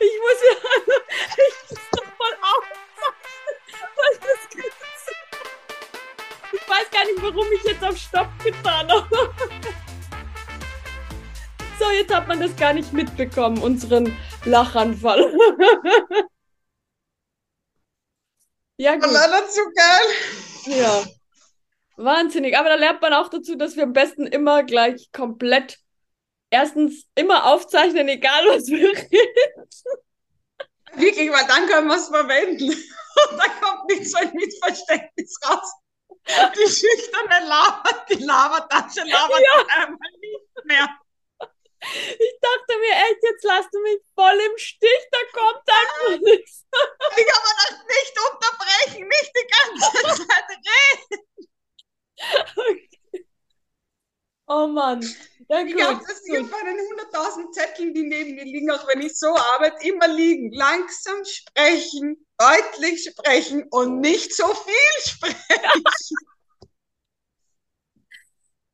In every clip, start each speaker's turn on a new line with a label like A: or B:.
A: Ich muss ja, ich muss mal aufpassen. Ich weiß gar nicht, warum ich jetzt auf Stopp getan habe. So, jetzt hat man das gar nicht mitbekommen, unseren Lachanfall. ja, gut.
B: War das so geil?
A: Ja. Wahnsinnig. Aber da lernt man auch dazu, dass wir am besten immer gleich komplett erstens immer aufzeichnen, egal was wir reden.
B: Wirklich, weil dann können wir es verwenden. Und da kommt nicht so ein Missverständnis raus. Die schüchterne labert, die Labertasche labert
A: Ja.
B: einmal nicht mehr.
A: Ich dachte mir echt, jetzt lasst du mich voll im Stich, da kommt einfach nichts.
B: Ich habe gedacht, nicht unterbrechen, nicht die ganze Zeit reden.
A: Oh Mann. Ja,
B: Ich habe
A: gut.
B: das hier
A: gut.
B: bei den 100.000 Zetteln, die neben mir liegen, auch wenn ich so arbeite, immer liegen. Langsam sprechen, deutlich sprechen und nicht so viel sprechen.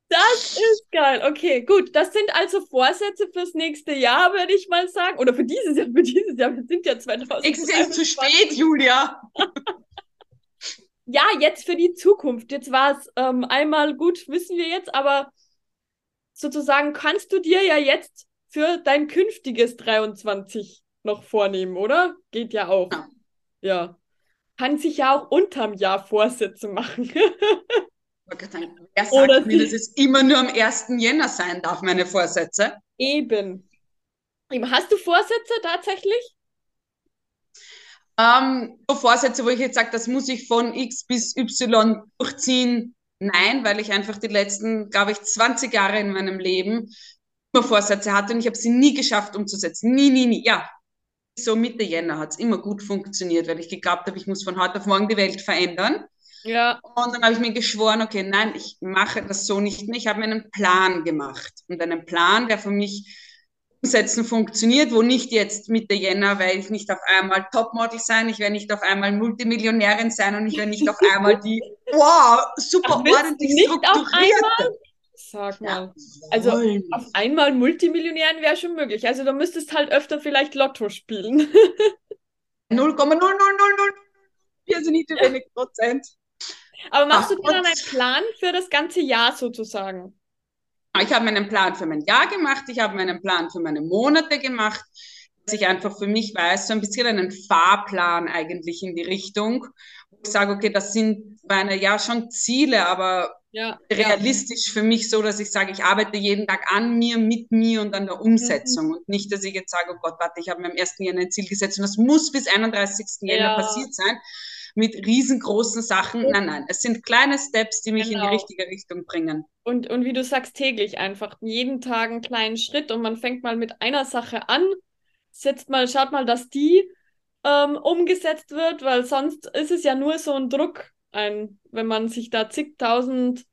A: Das ist geil. Okay, gut. Das sind also Vorsätze fürs nächste Jahr, würde ich mal sagen. Oder für dieses Jahr, für dieses Jahr. Wir sind ja 2000.
B: Nächstes Jahr ist zu spät, Julia.
A: Ja, jetzt für die Zukunft. Jetzt war es ähm, einmal gut, wissen wir jetzt, aber sozusagen kannst du dir ja jetzt für dein künftiges 23 noch vornehmen, oder? Geht ja auch.
B: Ja.
A: Ja. Kann sich ja auch unterm Jahr Vorsätze machen.
B: Wer sagt
A: Oder
B: mir, dass es immer nur am 1. Jänner sein darf, meine Vorsätze?
A: Eben. Eben. Hast du Vorsätze tatsächlich?
B: Ähm, so Vorsätze, wo ich jetzt sage, das muss ich von X bis Y durchziehen. Nein, weil ich einfach die letzten, glaube ich, 20 Jahre in meinem Leben immer Vorsätze hatte und ich habe sie nie geschafft umzusetzen. Nie, nie, nie. Ja, so Mitte Jänner hat es immer gut funktioniert, weil ich geglaubt habe, ich muss von heute auf morgen die Welt verändern.
A: Ja.
B: Und dann habe ich mir geschworen, okay, nein, ich mache das so nicht mehr. Ich habe mir einen Plan gemacht. Und einen Plan, der für mich umsetzen funktioniert, wo nicht jetzt Mitte Jänner werde ich nicht auf einmal Topmodel sein, ich werde nicht auf einmal Multimillionärin sein und ich werde nicht auf einmal die, wow, super
A: Ach,
B: ordentlich
A: nicht auf
B: strukturierte.
A: Sag mal.
B: Ja,
A: Also. Auf einmal Multimillionären wäre schon möglich. Also du müsstest halt öfter vielleicht Lotto spielen.
B: 0,0000. Wir sind nicht wenig Prozent.
A: Aber machst
B: Ach,
A: du dir dann einen Plan für das ganze Jahr sozusagen?
B: Ich habe meinen Plan für mein Jahr gemacht, ich habe meinen Plan für meine Monate gemacht, dass ich einfach für mich weiß, so ein bisschen einen Fahrplan eigentlich in die Richtung, wo ich sage, okay, das sind meine, ja, schon Ziele, aber
A: Ja.
B: realistisch für mich so, dass ich sage, ich arbeite jeden Tag an mir, mit mir und an der Umsetzung und nicht, dass ich jetzt sage, oh Gott, warte, ich habe mir am 1. Jänner ein Ziel gesetzt und das muss bis 31. Jänner
A: Ja.
B: passiert sein mit riesengroßen Sachen. Nein, nein, es sind kleine Steps, die mich in die
A: Genau.
B: richtige Richtung bringen.
A: Und, und wie du sagst, täglich einfach. Jeden Tag einen kleinen Schritt und man fängt mal mit einer Sache an, setzt mal, schaut mal, dass die ähm, umgesetzt wird, weil sonst ist es ja nur so ein Druck, ein, wenn man sich da zigtausend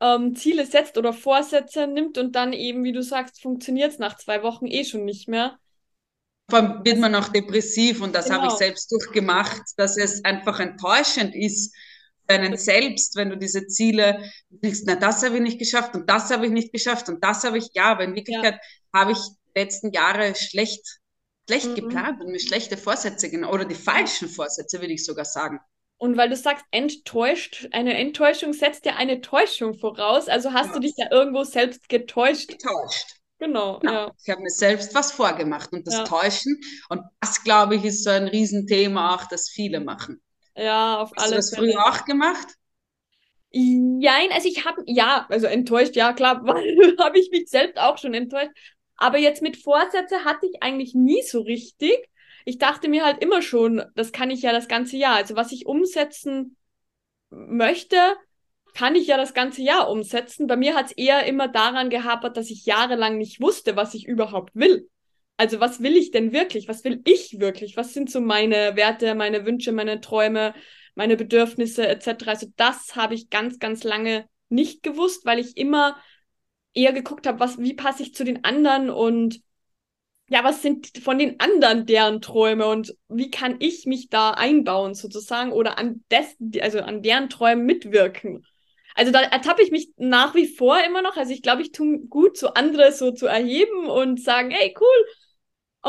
A: ähm, Ziele setzt oder Vorsätze nimmt und dann eben, wie du sagst, funktioniert es nach zwei Wochen eh schon nicht mehr.
B: Wird man auch depressiv und das habe ich
A: Genau.
B: selbst durchgemacht, dass es einfach enttäuschend ist für einen selbst, wenn du diese Ziele denkst, na, das habe ich nicht geschafft und das habe ich nicht geschafft und das habe ich, ja, aber in Wirklichkeit habe ich die letzten Jahre schlecht, schlecht
A: Mhm.
B: geplant und mir schlechte Vorsätze genommen oder die falschen Vorsätze, würde ich sogar sagen.
A: Und weil du sagst, enttäuscht, eine Enttäuschung setzt ja eine Täuschung voraus, also hast
B: Ja.
A: du dich ja irgendwo selbst getäuscht.
B: Getäuscht.
A: Genau,
B: Genau.
A: ja.
B: Ich habe mir selbst was vorgemacht und das
A: Ja.
B: Täuschen und das, glaube ich, ist so ein Riesenthema auch, das viele machen.
A: Ja, auf
B: Hast du
A: alle
B: das
A: Fälle.
B: früher auch gemacht?
A: Jein, also ich habe, ja, also enttäuscht, ja klar, habe ich mich selbst auch schon enttäuscht. Aber jetzt mit Vorsätze hatte ich eigentlich nie so richtig. Ich dachte mir halt immer schon, das kann ich ja das ganze Jahr. Also was ich umsetzen möchte, kann ich ja das ganze Jahr umsetzen. Bei mir hat es eher immer daran gehapert, dass ich jahrelang nicht wusste, was ich überhaupt will. Also was will ich denn wirklich? Was will ich wirklich? Was sind so meine Werte, meine Wünsche, meine Träume? meine Bedürfnisse etc. Also das habe ich ganz, ganz lange nicht gewusst, weil ich immer eher geguckt habe, was, wie passe ich zu den anderen und ja, was sind von den anderen deren Träume und wie kann ich mich da einbauen sozusagen oder an des, also an deren Träumen mitwirken. Also da ertappe ich mich nach wie vor immer noch. Also ich glaube, ich tue gut, so andere so zu erheben und sagen, hey, cool,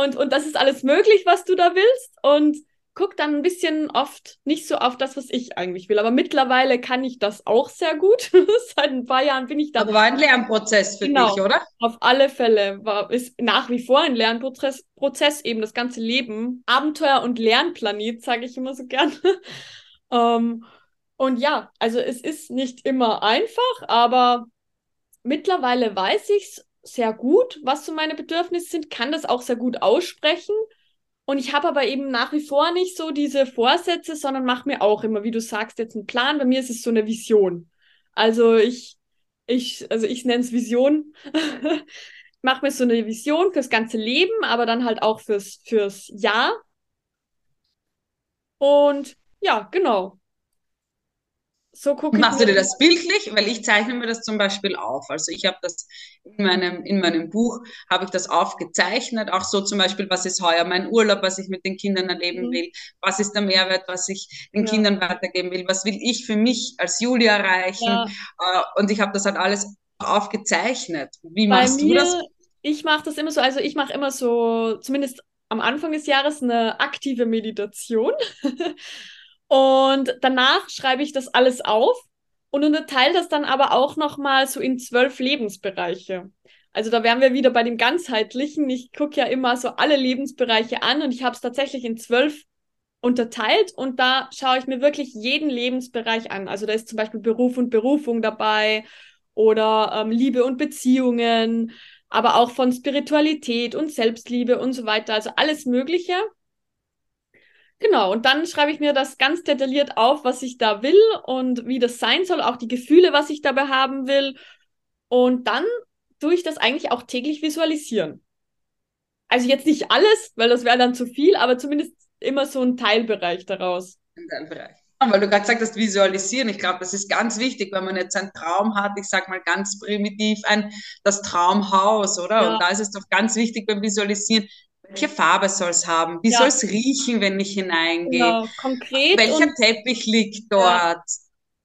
A: Und, und das ist alles möglich, was du da willst. Und guck dann ein bisschen oft nicht so auf das, was ich eigentlich will. Aber mittlerweile kann ich das auch sehr gut. Seit ein paar Jahren bin ich da.
B: Aber war ein Lernprozess für genau, dich, oder?
A: Auf alle Fälle war ist nach wie vor ein Lernprozess, Prozess, eben das ganze Leben. Abenteuer und Lernplanet, sage ich immer so gern. ähm, und ja, also es ist nicht immer einfach, aber mittlerweile weiß ich es sehr gut, was so meine Bedürfnisse sind, kann das auch sehr gut aussprechen und ich habe aber eben nach wie vor nicht so diese Vorsätze, sondern mache mir auch immer, wie du sagst, jetzt einen Plan. Bei mir ist es so eine Vision. Also ich, ich, also ich nenne es Vision. mache mir so eine Vision fürs ganze Leben, aber dann halt auch fürs, fürs Jahr. Und ja, genau
B: so gucke. Machst du dir das bildlich? Weil ich zeichne mir das zum Beispiel auf. Also ich habe das in meinem, in meinem Buch, habe ich das aufgezeichnet. Auch so zum Beispiel, was ist heuer mein Urlaub, was ich mit den Kindern erleben mhm. will? Was ist der Mehrwert, was ich den ja. Kindern weitergeben will? Was will ich für mich als Julia erreichen? Ja. Äh, und ich habe das halt alles aufgezeichnet. Wie Bei machst mir, du das?
A: Ich mache das immer so, also ich mache immer so, zumindest am Anfang des Jahres, eine aktive Meditation. Und danach schreibe ich das alles auf und unterteile das dann aber auch nochmal so in zwölf Lebensbereiche. Also da wären wir wieder bei dem ganzheitlichen. Ich gucke ja immer so alle Lebensbereiche an und ich habe es tatsächlich in zwölf unterteilt und da schaue ich mir wirklich jeden Lebensbereich an. Also da ist zum Beispiel Beruf und Berufung dabei oder ähm, Liebe und Beziehungen, aber auch von Spiritualität und Selbstliebe und so weiter. Also alles Mögliche. Genau, und dann schreibe ich mir das ganz detailliert auf, was ich da will und wie das sein soll, auch die Gefühle, was ich dabei haben will. Und dann tue ich das eigentlich auch täglich visualisieren. Also jetzt nicht alles, weil das wäre dann zu viel, aber zumindest immer so ein Teilbereich daraus. Ein
B: Teilbereich. Weil du gerade gesagt hast, visualisieren. Ich glaube, das ist ganz wichtig, wenn man jetzt einen Traum hat, ich sage mal ganz primitiv, ein, das Traumhaus, oder? Ja. Und da ist es doch ganz wichtig beim Visualisieren, welche Farbe soll es haben? Wie ja. soll es riechen, wenn ich hineingehe? Genau,
A: konkret.
B: Welcher Teppich liegt dort? Ja.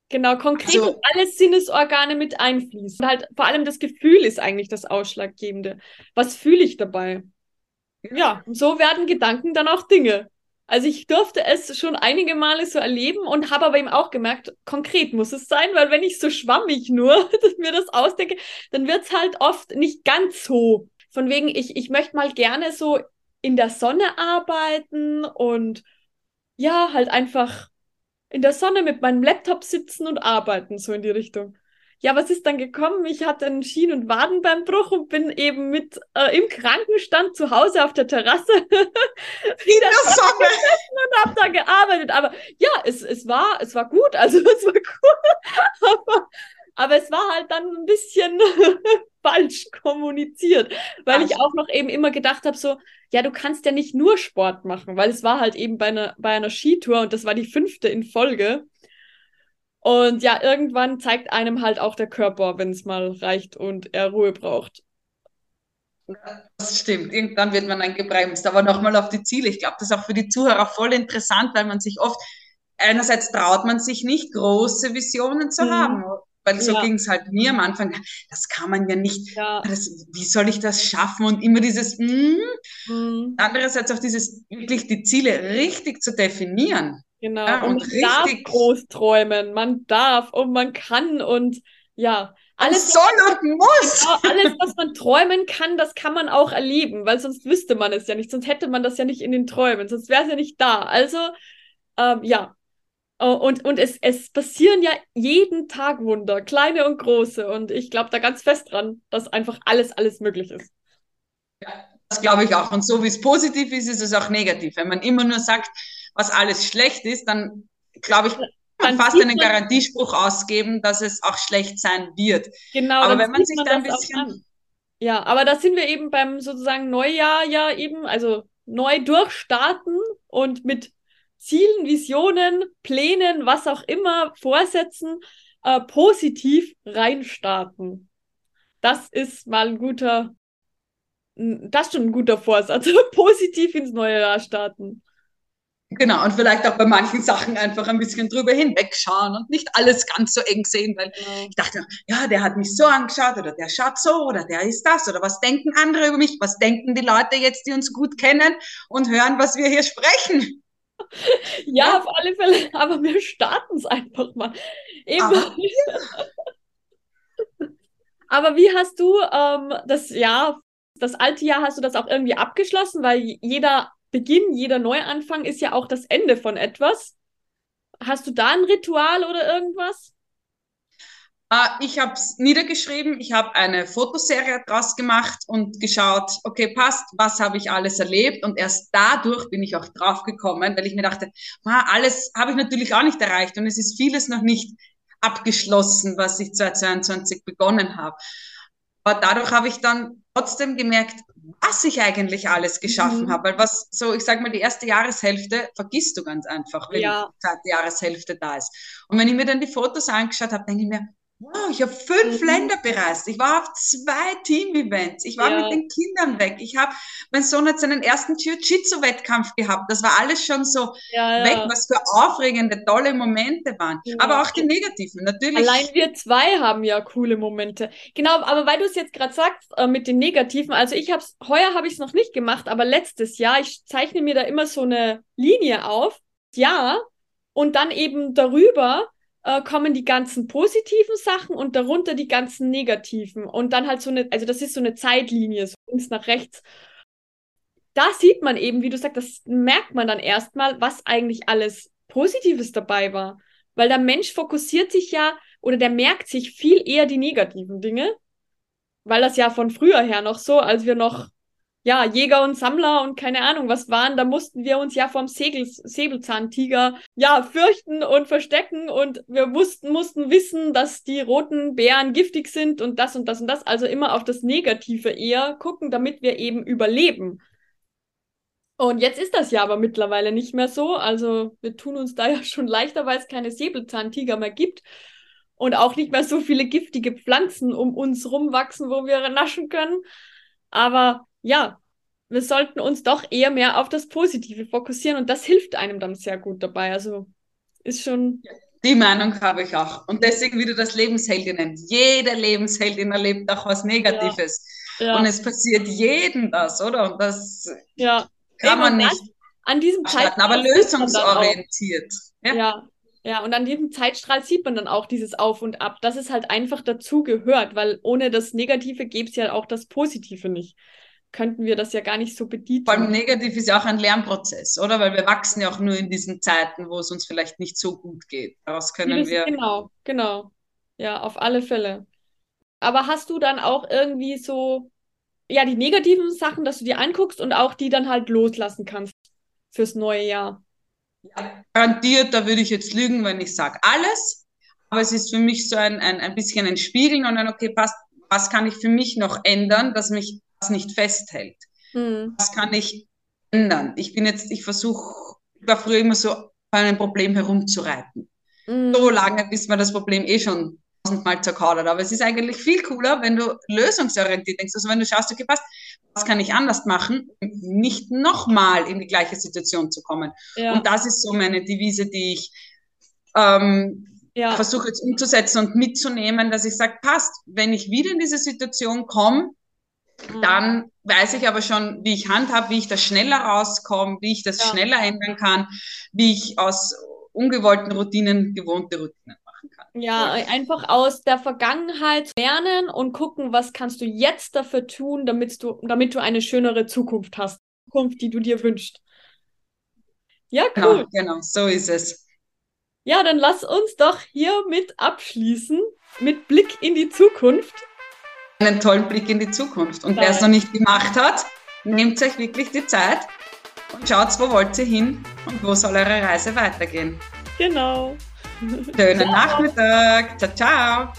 A: Genau, konkret also, und alle Sinnesorgane mit einfließen. Und halt vor allem das Gefühl ist eigentlich das Ausschlaggebende. Was fühle ich dabei? Ja, und so werden Gedanken dann auch Dinge. Also ich durfte es schon einige Male so erleben und habe aber eben auch gemerkt, konkret muss es sein, weil wenn ich so schwammig nur mir das ausdenke, dann wird es halt oft nicht ganz so. Von wegen, ich, ich möchte mal gerne so in der Sonne arbeiten und ja, halt einfach in der Sonne mit meinem Laptop sitzen und arbeiten, so in die Richtung. Ja, was ist dann gekommen? Ich hatte einen Schien- und Wadenbeinbruch und bin eben mit äh, im Krankenstand zu Hause auf der Terrasse wieder Sonne und habe da gearbeitet. Aber ja, es, es war es war gut, also es war cool. aber, aber es war halt dann ein bisschen falsch kommuniziert, weil Ach. ich auch noch eben immer gedacht habe, so, ja, du kannst ja nicht nur Sport machen, weil es war halt eben bei einer, bei einer Skitour und das war die fünfte in Folge. Und ja, irgendwann zeigt einem halt auch der Körper, wenn es mal reicht und er Ruhe braucht.
B: Das stimmt. Irgendwann wird man dann gebremst. Aber nochmal auf die Ziele. Ich glaube, das ist auch für die Zuhörer voll interessant, weil man sich oft, einerseits traut man sich nicht, große Visionen zu mhm. haben. Weil so ja. ging es halt mir am Anfang. Das kann man ja nicht. Ja. Das, wie soll ich das schaffen? Und immer dieses, mm. Mhm. andererseits auch dieses, wirklich die Ziele richtig zu definieren.
A: Genau. Ja, und, und man richtig darf groß träumen. Man darf und man kann und ja.
B: Alles, soll und muss.
A: Genau, alles, was man träumen kann, das kann man auch erleben, weil sonst wüsste man es ja nicht. Sonst hätte man das ja nicht in den Träumen. Sonst wäre es ja nicht da. Also, ähm, ja, und, und es, es passieren ja jeden Tag Wunder, kleine und große. Und ich glaube da ganz fest dran, dass einfach alles, alles möglich ist.
B: Ja, das glaube ich auch. Und so wie es positiv ist, ist es auch negativ. Wenn man immer nur sagt, was alles schlecht ist, dann glaube ich, kann man fast einen Garantiespruch ausgeben, dass es auch schlecht sein wird.
A: Genau. Aber wenn man sich da ein bisschen. Ja, aber da sind wir eben beim sozusagen Neujahr ja eben, also neu durchstarten und mit Zielen, Visionen, Plänen, was auch immer, Vorsätzen äh, positiv reinstarten. Das ist mal ein guter, das ist schon ein guter Vorsatz. positiv ins neue Jahr starten.
B: Genau, und vielleicht auch bei manchen Sachen einfach ein bisschen drüber hinwegschauen und nicht alles ganz so eng sehen, weil ich dachte, ja, der hat mich so angeschaut oder der schaut so oder der ist das oder was denken andere über mich, was denken die Leute jetzt, die uns gut kennen und hören, was wir hier sprechen.
A: Ja, auf alle Fälle, aber wir starten es einfach mal. Aber, ja. aber wie hast du ähm, das Jahr, das alte Jahr, hast du das auch irgendwie abgeschlossen, weil jeder Beginn, jeder Neuanfang ist ja auch das Ende von etwas. Hast du da ein Ritual oder irgendwas?
B: Uh, ich habe es niedergeschrieben, ich habe eine Fotoserie draus gemacht und geschaut, okay, passt, was habe ich alles erlebt und erst dadurch bin ich auch drauf gekommen, weil ich mir dachte, ah, alles habe ich natürlich auch nicht erreicht und es ist vieles noch nicht abgeschlossen, was ich 2022 begonnen habe. Aber dadurch habe ich dann trotzdem gemerkt, was ich eigentlich alles geschaffen mhm. habe. Weil was so, ich sage mal, die erste Jahreshälfte vergisst du ganz einfach, wenn ja. die zweite Jahreshälfte da ist. Und wenn ich mir dann die Fotos angeschaut habe, denke ich mir, Wow, ich habe fünf mhm. Länder bereist. Ich war auf zwei Team-Events. Ich war ja. mit den Kindern weg. Ich habe, mein Sohn hat seinen ersten Jiu-Jitsu-Wettkampf gehabt. Das war alles schon so ja, weg, was für aufregende, tolle Momente waren. Aber auch die negativen, natürlich.
A: Allein wir zwei haben ja coole Momente. Genau, aber weil du es jetzt gerade sagst äh, mit den negativen, also ich habe es, heuer habe ich es noch nicht gemacht, aber letztes Jahr, ich zeichne mir da immer so eine Linie auf. Ja, und dann eben darüber äh, kommen die ganzen positiven Sachen und darunter die ganzen negativen. Und dann halt so eine, also das ist so eine Zeitlinie, so links nach rechts. Da sieht man eben, wie du sagst, das merkt man dann erstmal, was eigentlich alles Positives dabei war. Weil der Mensch fokussiert sich ja oder der merkt sich viel eher die negativen Dinge, weil das ja von früher her noch so, als wir noch ja, Jäger und Sammler und keine Ahnung was waren, da mussten wir uns ja vom Segel, Säbelzahntiger ja fürchten und verstecken und wir wussten, mussten wissen, dass die roten Bären giftig sind und das und das und das. Also immer auf das Negative eher gucken, damit wir eben überleben. Und jetzt ist das ja aber mittlerweile nicht mehr so. Also wir tun uns da ja schon leichter, weil es keine Säbelzahntiger mehr gibt und auch nicht mehr so viele giftige Pflanzen um uns rumwachsen, wo wir naschen können. Aber ja, wir sollten uns doch eher mehr auf das Positive fokussieren und das hilft einem dann sehr gut dabei. Also ist schon.
B: Die Meinung habe ich auch. Und deswegen, wie du das Lebensheldin nennst. Jede Lebensheldin erlebt auch was Negatives. Ja. Ja. Und es passiert jedem das, oder? Und das ja. kann man nicht.
A: An diesem
B: Zeitstrahl. Aber lösungsorientiert.
A: Ja? ja. Ja, und an diesem Zeitstrahl sieht man dann auch dieses Auf und Ab, dass es halt einfach dazu gehört, weil ohne das Negative gäbe es ja auch das Positive nicht könnten wir das ja gar nicht so bedienen.
B: Vor allem negativ ist ja auch ein Lernprozess, oder? Weil wir wachsen ja auch nur in diesen Zeiten, wo es uns vielleicht nicht so gut geht. Daraus können wir.
A: Genau, genau. Ja, auf alle Fälle. Aber hast du dann auch irgendwie so, ja, die negativen Sachen, dass du dir anguckst und auch die dann halt loslassen kannst fürs neue Jahr?
B: Ja, garantiert, da würde ich jetzt lügen, wenn ich sage alles. Aber es ist für mich so ein, ein, ein bisschen ein Spiegeln und dann, okay, passt, was kann ich für mich noch ändern, dass mich das nicht festhält. Mhm. Was kann ich ändern? Ich bin jetzt, ich versuche, ich war früher immer so bei einem Problem herumzureiten. Mhm. So lange, bis man das Problem eh schon tausendmal zerkaut hat. Aber es ist eigentlich viel cooler, wenn du lösungsorientiert denkst. Also wenn du schaust, okay, passt, was kann ich anders machen, um nicht nochmal in die gleiche Situation zu kommen. Ja. Und das ist so meine Devise, die ich ähm, ja. versuche jetzt umzusetzen und mitzunehmen, dass ich sage, passt, wenn ich wieder in diese Situation komme. Dann weiß ich aber schon, wie ich handhabe, wie ich das schneller rauskomme, wie ich das ja. schneller ändern kann, wie ich aus ungewollten Routinen gewohnte Routinen machen kann.
A: Ja, einfach aus der Vergangenheit lernen und gucken, was kannst du jetzt dafür tun, damit du, damit du eine schönere Zukunft hast. Zukunft, die du dir wünschst. Ja,
B: cool. Genau, genau, so ist es.
A: Ja, dann lass uns doch hier mit abschließen, mit Blick in die Zukunft
B: einen tollen Blick in die Zukunft. Und wer es noch nicht gemacht hat, nehmt euch wirklich die Zeit und schaut, wo wollt ihr hin und wo soll eure Reise weitergehen.
A: Genau.
B: Schönen ciao. Nachmittag. Ciao, ciao.